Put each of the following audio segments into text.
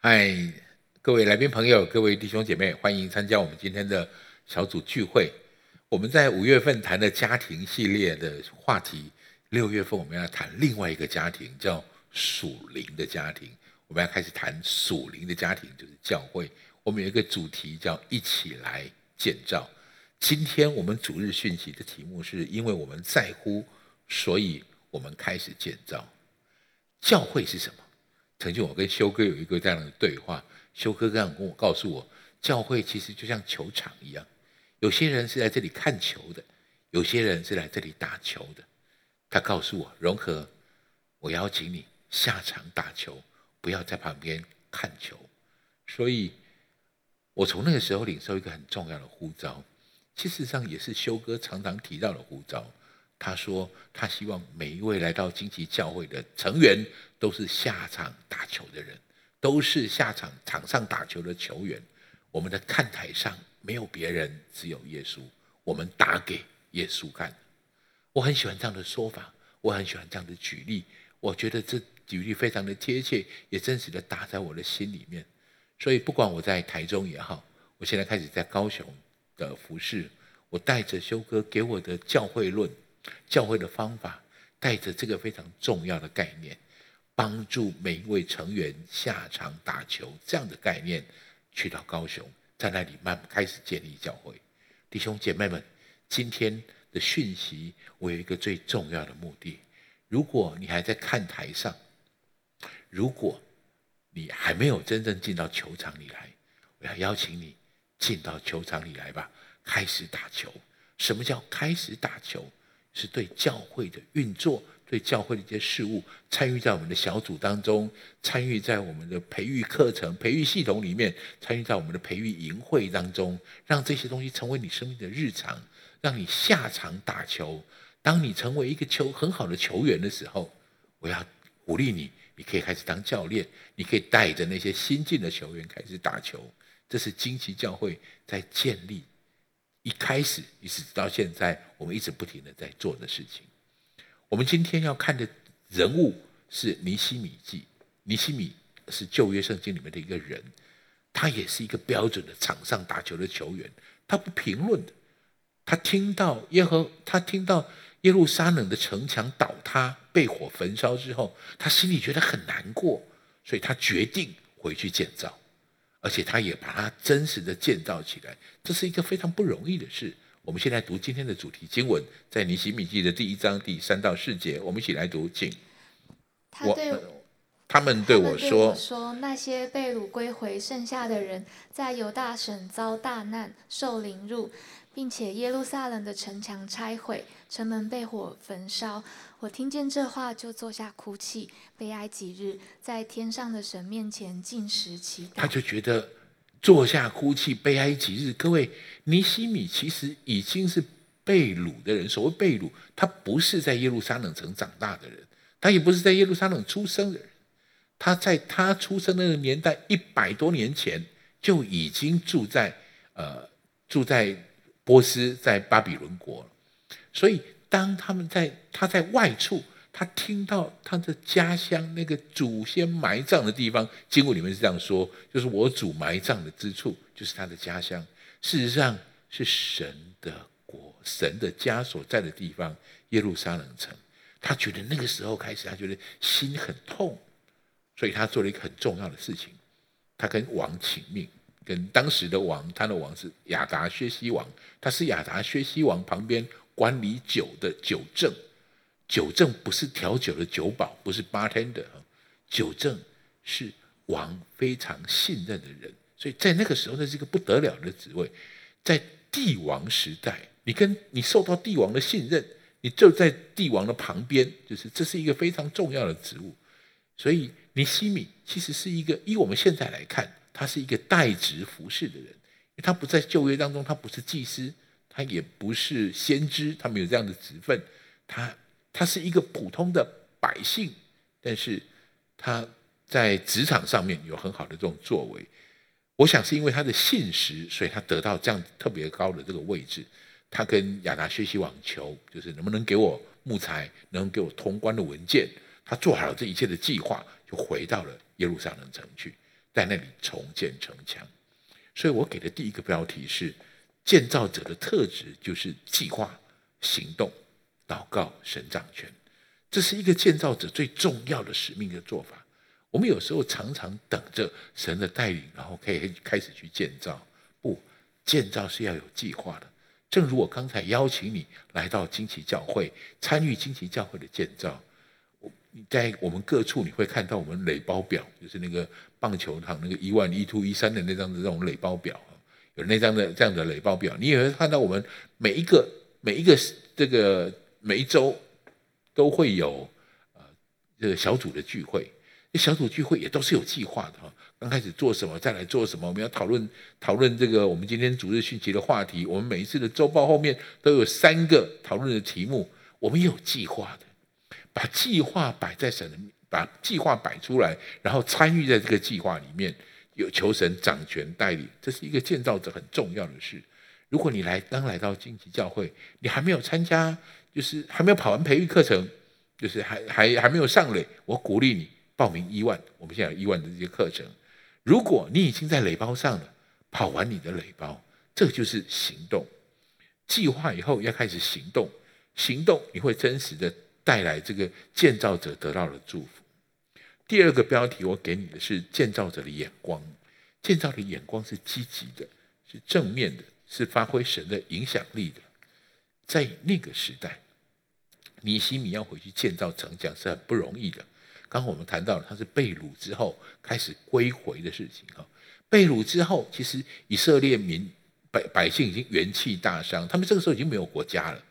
嗨，各位来宾朋友，各位弟兄姐妹，欢迎参加我们今天的小组聚会。我们在五月份谈的家庭系列的话题，六月份我们要谈另外一个家庭，叫属灵的家庭。我们要开始谈属灵的家庭，就是教会。我们有一个主题叫“一起来建造”。今天我们主日讯息的题目是因为我们在乎，所以我们开始建造。教会是什么？曾经我跟修哥有一个这样的对话，修哥这样跟我告诉我，教会其实就像球场一样，有些人是来这里看球的，有些人是来这里打球的。他告诉我，融合，我邀请你下场打球，不要在旁边看球。所以，我从那个时候领受一个很重要的呼召，其实上也是修哥常常提到的呼召。他说：“他希望每一位来到荆棘教会的成员都是下场打球的人，都是下场场上打球的球员。我们的看台上没有别人，只有耶稣。我们打给耶稣看。我很喜欢这样的说法，我很喜欢这样的举例。我觉得这举例非常的贴切，也真实的打在我的心里面。所以，不管我在台中也好，我现在开始在高雄的服饰，我带着修哥给我的教会论。”教会的方法带着这个非常重要的概念，帮助每一位成员下场打球，这样的概念去到高雄，在那里慢慢开始建立教会。弟兄姐妹们，今天的讯息我有一个最重要的目的：如果你还在看台上，如果你还没有真正进到球场里来，我要邀请你进到球场里来吧，开始打球。什么叫开始打球？是对教会的运作，对教会的一些事物，参与在我们的小组当中，参与在我们的培育课程、培育系统里面，参与在我们的培育营会当中，让这些东西成为你生命的日常，让你下场打球。当你成为一个球很好的球员的时候，我要鼓励你，你可以开始当教练，你可以带着那些新进的球员开始打球。这是惊奇教会在建立。一开始一直到现在，我们一直不停的在做的事情。我们今天要看的人物是尼西米记。尼西米是旧约圣经里面的一个人，他也是一个标准的场上打球的球员。他不评论的，他听到耶和他听到耶路撒冷的城墙倒塌、被火焚烧之后，他心里觉得很难过，所以他决定回去建造。而且他也把它真实的建造起来，这是一个非常不容易的事。我们现在读今天的主题经文，在尼西米记的第一章第三到四节，我们一起来读，请。他对他们对我说：“说那些被掳归回剩下的人，在犹大省遭大难，受凌辱。”并且耶路撒冷的城墙拆毁，城门被火焚烧。我听见这话，就坐下哭泣，悲哀几日，在天上的神面前进食祈祷。他就觉得坐下哭泣，悲哀几日。各位，尼西米其实已经是被掳的人。所谓被掳，他不是在耶路撒冷城长大的人，他也不是在耶路撒冷出生的人。他在他出生那个年代，一百多年前就已经住在呃住在。波斯在巴比伦国，所以当他们在他在外处，他听到他的家乡那个祖先埋葬的地方，经文里面是这样说：，就是我祖埋葬的之处，就是他的家乡。事实上是神的国，神的家所在的地方——耶路撒冷城。他觉得那个时候开始，他觉得心很痛，所以他做了一个很重要的事情，他跟王请命。跟当时的王，他的王是亚达薛西王，他是亚达薛西王旁边管理酒的酒政，酒政不是调酒的酒保，不是 bartender，酒政是王非常信任的人，所以在那个时候，那是一个不得了的职位。在帝王时代，你跟你受到帝王的信任，你就在帝王的旁边，就是这是一个非常重要的职务。所以尼西米其实是一个，以我们现在来看。他是一个代职服侍的人，他不在旧约当中，他不是祭司，他也不是先知，他没有这样的职分，他他是一个普通的百姓，但是他在职场上面有很好的这种作为。我想是因为他的信实，所以他得到这样特别高的这个位置。他跟亚达学习网球，就是能不能给我木材，能给我通关的文件。他做好了这一切的计划，就回到了耶路撒冷城去。在那里重建城墙。所以我给的第一个标题是：建造者的特质就是计划、行动、祷告、神掌权。这是一个建造者最重要的使命的做法。我们有时候常常等着神的带领，然后可以开始去建造。不，建造是要有计划的。正如我刚才邀请你来到惊奇教会，参与惊奇教会的建造。你在我们各处你会看到我们垒包表，就是那个棒球场那个一万一、two 一三的那张的这种垒包表有那张的这样的垒包表，你也会看到我们每一个每一个这个每一周都会有呃这个小组的聚会。小组聚会也都是有计划的哈，刚开始做什么，再来做什么，我们要讨论讨论这个我们今天主日讯息的话题。我们每一次的周报后面都有三个讨论的题目，我们有计划的，把计划摆在神，把计划摆出来，然后参与在这个计划里面，有求神掌权带领，这是一个建造者很重要的事。如果你来刚来到荆棘教会，你还没有参加，就是还没有跑完培育课程，就是还还还没有上垒，我鼓励你。报名一万，我们现在有一万的这些课程。如果你已经在垒包上了，跑完你的垒包，这就是行动。计划以后要开始行动，行动你会真实的带来这个建造者得到的祝福。第二个标题我给你的是建造者的眼光，建造的眼光是积极的，是正面的，是发挥神的影响力的。在那个时代，尼西米要回去建造城墙是很不容易的。刚刚我们谈到了他是被掳之后开始归回的事情啊，被掳之后，其实以色列民百百姓已经元气大伤，他们这个时候已经没有国家了，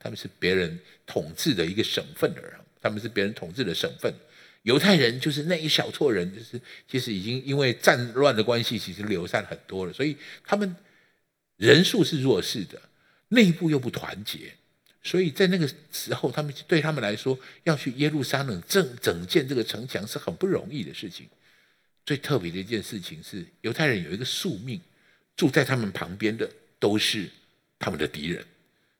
他们是别人统治的一个省份的人，他们是别人统治的省份，犹太人就是那一小撮人，就是其实已经因为战乱的关系，其实流散很多了，所以他们人数是弱势的，内部又不团结。所以在那个时候，他们对他们来说，要去耶路撒冷整整建这个城墙是很不容易的事情。最特别的一件事情是，犹太人有一个宿命，住在他们旁边的都是他们的敌人。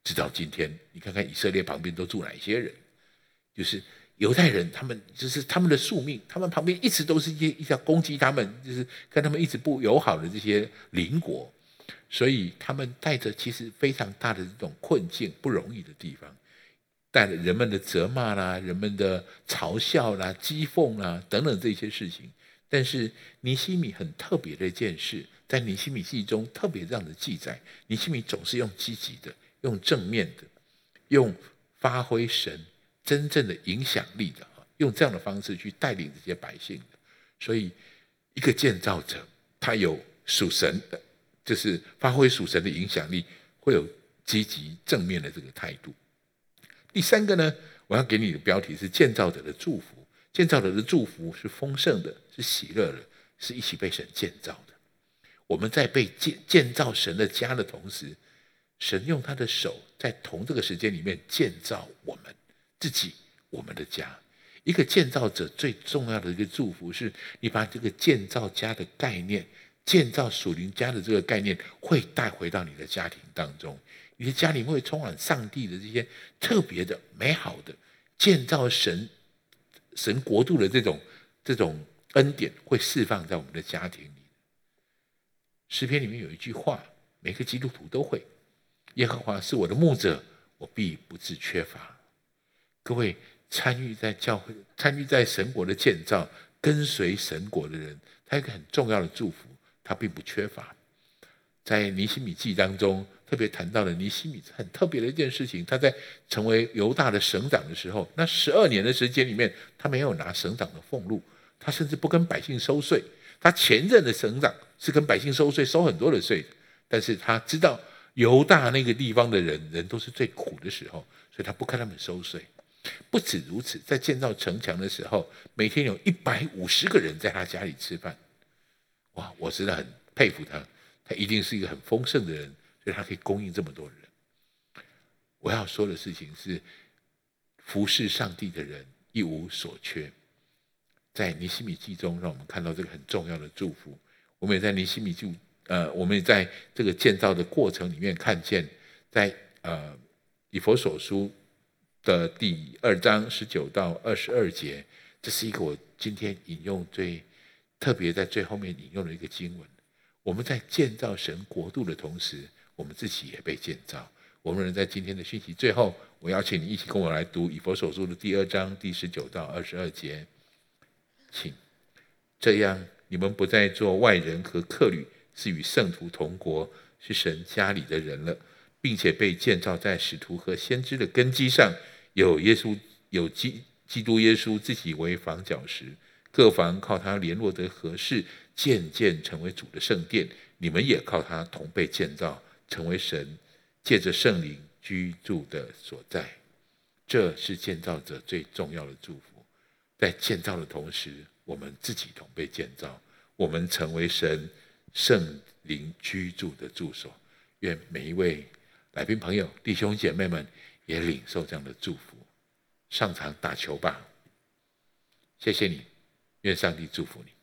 直到今天，你看看以色列旁边都住哪些人？就是犹太人，他们就是他们的宿命，他们旁边一直都是一些一条攻击他们，就是跟他们一直不友好的这些邻国。所以他们带着其实非常大的这种困境、不容易的地方，带着人们的责骂啦、人们的嘲笑啦、讥讽啦等等这些事情。但是尼西米很特别的一件事，在尼西米记中特别这样的记载：尼西米总是用积极的、用正面的、用发挥神真正的影响力的，用这样的方式去带领这些百姓的。所以，一个建造者，他有属神的。就是发挥属神的影响力，会有积极正面的这个态度。第三个呢，我要给你的标题是建造者的祝福。建造者的祝福是丰盛的，是喜乐的，是一起被神建造的。我们在被建建造神的家的同时，神用他的手在同这个时间里面建造我们自己，我们的家。一个建造者最重要的一个祝福是，你把这个建造家的概念。建造属灵家的这个概念会带回到你的家庭当中，你的家里会充满上帝的这些特别的、美好的建造神神国度的这种这种恩典会释放在我们的家庭里。诗篇里面有一句话，每个基督徒都会：耶和华是我的牧者，我必不致缺乏。各位参与在教会、参与在神国的建造、跟随神国的人，他有一个很重要的祝福。他并不缺乏，在尼西米记当中特别谈到了尼西米很特别的一件事情。他在成为犹大的省长的时候，那十二年的时间里面，他没有拿省长的俸禄，他甚至不跟百姓收税。他前任的省长是跟百姓收税，收很多的税，但是他知道犹大那个地方的人人都是最苦的时候，所以他不看他们收税。不止如此，在建造城墙的时候，每天有一百五十个人在他家里吃饭。哇，我真的很佩服他，他一定是一个很丰盛的人，所以他可以供应这么多人。我要说的事情是，服侍上帝的人一无所缺。在尼西米记中，让我们看到这个很重要的祝福。我们也在尼西米记，呃，我们也在这个建造的过程里面看见，在呃以佛所书的第二章十九到二十二节，这是一个我今天引用最。特别在最后面引用的一个经文：我们在建造神国度的同时，我们自己也被建造。我们能在今天的讯息最后，我邀请你一起跟我来读以佛所书的第二章第十九到二十二节，请这样，你们不再做外人和客旅，是与圣徒同国，是神家里的人了，并且被建造在使徒和先知的根基上，有耶稣，有基基督耶稣自己为房角石，各房靠他联络得合适，渐渐成为主的圣殿。你们也靠他同被建造，成为神。借着圣灵居住的所在，这是建造者最重要的祝福。在建造的同时，我们自己同被建造，我们成为神圣灵居住的住所。愿每一位来宾朋友、弟兄姐妹们也领受这样的祝福。上场打球吧！谢谢你，愿上帝祝福你。